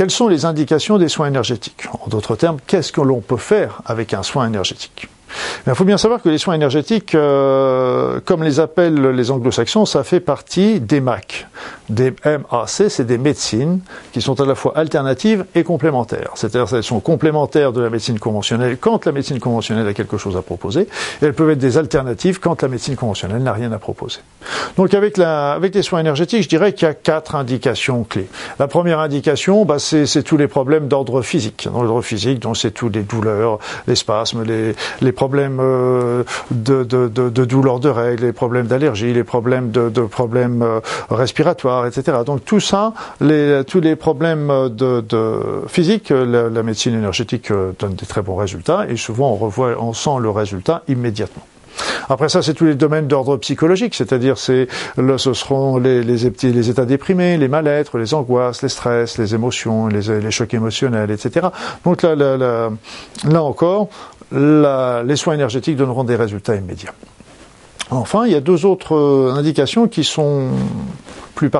quelles sont les indications des soins énergétiques? En d'autres termes, qu'est-ce que l'on peut faire avec un soin énergétique? Il faut bien savoir que les soins énergétiques, euh, comme les appellent les anglo-saxons, ça fait partie des MAC. Des MAC, c'est des médecines qui sont à la fois alternatives et complémentaires. C'est-à-dire qu'elles sont complémentaires de la médecine conventionnelle quand la médecine conventionnelle a quelque chose à proposer, et elles peuvent être des alternatives quand la médecine conventionnelle n'a rien à proposer. Donc avec, la, avec les soins énergétiques, je dirais qu'il y a quatre indications clés. La première indication, bah, c'est tous les problèmes d'ordre physique. Dans l'ordre physique, donc c'est tous les douleurs, les spasmes, les, les problèmes euh, de, de, de, de douleurs de règles, les problèmes d'allergie, les problèmes de, de problèmes euh, respiratoires, etc. Donc tout ça, tous les problèmes de, physique, la, médecine énergétique euh, donne des très bons résultats et souvent on revoit, on sent le résultat immédiatement. Après ça, c'est tous les domaines d'ordre psychologique, c'est-à-dire c'est ce seront les, états déprimés, les mal-être, les angoisses, les stress, les émotions, les, chocs émotionnels, etc. Donc là, là, là, encore, les soins énergétiques donneront des résultats immédiats. Enfin, il y a deux autres euh, indications qui sont plus.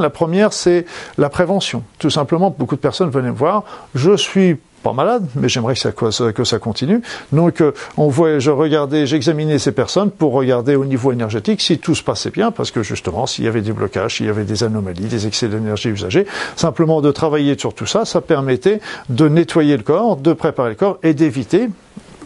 La première, c'est la prévention. Tout simplement, beaucoup de personnes venaient me voir, je suis pas malade, mais j'aimerais que ça, que ça continue. Donc, euh, on voit, je regardais, j'examinais ces personnes pour regarder au niveau énergétique si tout se passait bien, parce que justement, s'il y avait des blocages, s'il y avait des anomalies, des excès d'énergie usagée, simplement de travailler sur tout ça, ça permettait de nettoyer le corps, de préparer le corps et d'éviter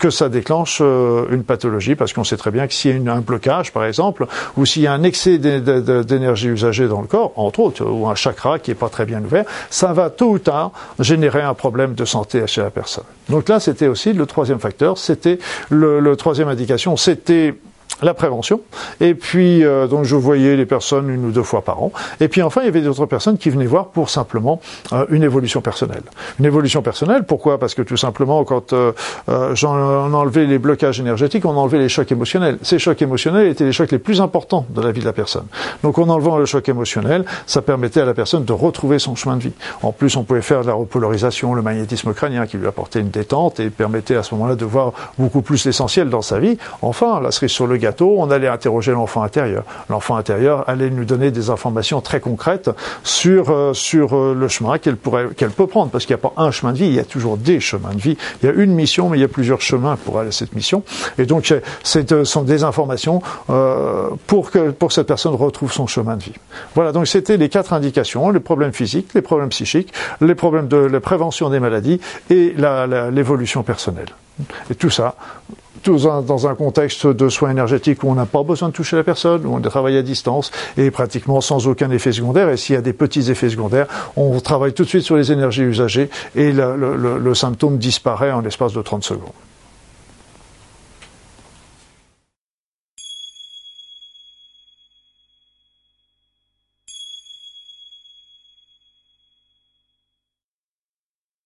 que ça déclenche euh, une pathologie, parce qu'on sait très bien que s'il y a un blocage, par exemple, ou s'il y a un excès d'énergie usagée dans le corps, entre autres, ou un chakra qui n'est pas très bien ouvert, ça va tôt ou tard générer un problème de santé chez la personne. Donc là, c'était aussi le troisième facteur, c'était le, le troisième indication, c'était la prévention. Et puis, euh, donc, je voyais les personnes une ou deux fois par an. Et puis, enfin, il y avait d'autres personnes qui venaient voir pour simplement euh, une évolution personnelle. Une évolution personnelle, pourquoi? Parce que tout simplement, quand euh, euh j'en enlevais les blocages énergétiques, on enlevait les chocs émotionnels. Ces chocs émotionnels étaient les chocs les plus importants de la vie de la personne. Donc, en enlevant le choc émotionnel, ça permettait à la personne de retrouver son chemin de vie. En plus, on pouvait faire de la repolarisation, le magnétisme crânien qui lui apportait une détente et permettait à ce moment-là de voir beaucoup plus l'essentiel dans sa vie. Enfin, la cerise sur le gâteau, on allait interroger l'enfant intérieur. L'enfant intérieur allait nous donner des informations très concrètes sur euh, euh, le chemin qu'elle qu'elle peut prendre parce qu'il n'y a pas un chemin de vie, il y a toujours des chemins de vie. Il y a une mission, mais il y a plusieurs chemins pour aller à cette mission. Et donc, euh, ce sont des informations pour que pour cette personne retrouve son chemin de vie. Voilà. Donc, c'était les quatre indications les problèmes physiques, les problèmes psychiques, les problèmes de la prévention des maladies et l'évolution personnelle. Et tout ça, dans un contexte de soins énergétiques où on n'a pas besoin de toucher la personne, où on travaille à distance et pratiquement sans aucun effet secondaire. Et s'il y a des petits effets secondaires, on travaille tout de suite sur les énergies usagées et le, le, symptôme disparaît en l'espace de 30 secondes.